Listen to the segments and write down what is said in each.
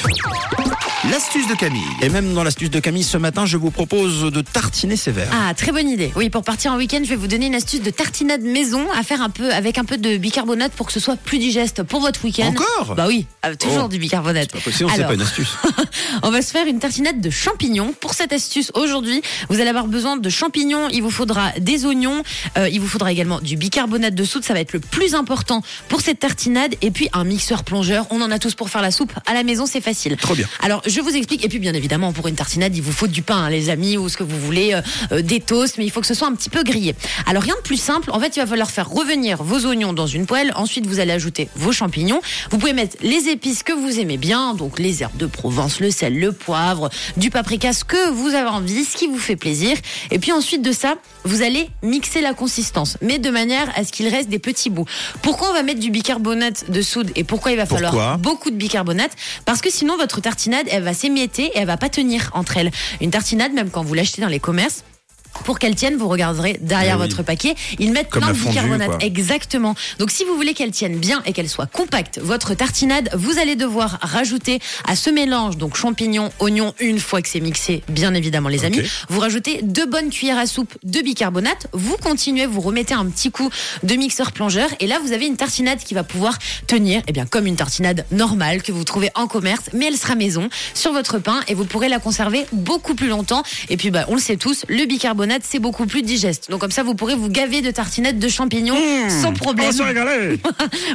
positif. L'astuce de Camille. Et même dans l'astuce de Camille ce matin, je vous propose de tartiner sévère. Ah, très bonne idée. Oui, pour partir en week-end, je vais vous donner une astuce de tartinade maison à faire un peu avec un peu de bicarbonate pour que ce soit plus digeste pour votre week-end. Encore? Bah oui, euh, toujours Oh. du bicarbonate. Pas possible, c'est Alors, pas une astuce. on va se faire une tartinade de champignons. Pour cette astuce, aujourd'hui, vous allez avoir besoin de champignons. Il vous faudra des oignons. euh, il vous faudra également du bicarbonate de soude. Ça va être le plus important pour cette tartinade. Et puis un mixeur plongeur. On en a tous pour faire la soupe. À la maison, c'est facile. Trop bien. Alors, je vous explique. Et puis, bien évidemment, pour une tartinade, il vous faut du pain, hein, les amis, ou ce que vous voulez, euh, euh, des toasts, mais il faut que ce soit un petit peu grillé. Alors, rien de plus simple. En fait, il va falloir faire revenir vos oignons dans une poêle. Ensuite, vous allez ajouter vos champignons. Vous pouvez mettre les épices que vous aimez bien, donc les herbes de Provence, le sel, le poivre, du paprika, ce que vous avez envie, ce qui vous fait plaisir. Et puis ensuite de ça, vous allez mixer la consistance, mais de manière à ce qu'il reste des petits bouts. Pourquoi on va mettre du bicarbonate de soude et pourquoi il va Pourquoi? falloir beaucoup de bicarbonate? Parce que sinon votre tartinade, elle va s'émietter et elle va pas tenir entre elles. Une tartinade, même quand vous l'achetez dans les commerces. Pour qu'elle tienne, vous regarderez derrière Eh oui. votre paquet. Ils mettent Comme plein de fondue, bicarbonate. quoi. Exactement. Donc si vous voulez qu'elle tienne bien et qu'elle soit compacte, votre tartinade, vous allez devoir rajouter à ce mélange, donc champignons, oignons, une fois que c'est mixé, bien évidemment les amis, vous rajoutez deux bonnes cuillères à soupe de bicarbonate, vous continuez, vous remettez un petit coup de mixeur plongeur et là vous avez une tartinade qui va pouvoir tenir, eh bien comme une tartinade normale que vous trouvez en commerce, mais elle sera maison sur votre pain et vous pourrez la conserver beaucoup plus longtemps. Et puis bah on le sait tous, le bicarbonate c'est beaucoup plus digeste. Donc comme ça vous pourrez vous gaver de tartinades de champignons sans problème. On va se.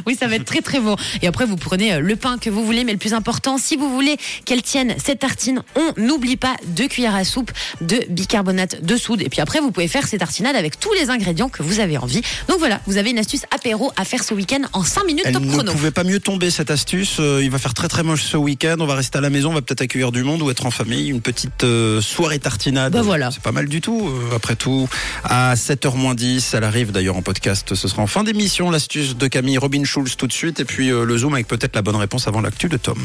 Oui, ça va être très très bon. Et après, vous prenez euh, le pain que vous voulez, mais le plus important, si vous voulez qu'elle tienne cette tartine, on n'oublie pas deux cuillères à soupe de bicarbonate de soude. Et puis après, vous pouvez faire ces tartinades avec tous les ingrédients que vous avez envie. Donc voilà, vous avez une astuce apéro à faire ce week-end en 5 minutes Elle top ne chrono. pouvait pas mieux tomber cette astuce. Euh, il va faire très très moche ce week-end. On va rester à la maison, on va peut-être accueillir du monde ou être en famille. Une petite euh, soirée tartinade. Bah voilà. C'est pas mal du tout. Euh, après tout, à 7h moins 10, elle arrive d'ailleurs en podcast. Ce sera en fin d'émission l'astuce de Camille Robin Schulz tout de suite. Et puis euh, le zoom avec peut-être la bonne réponse avant l'actu de Tom.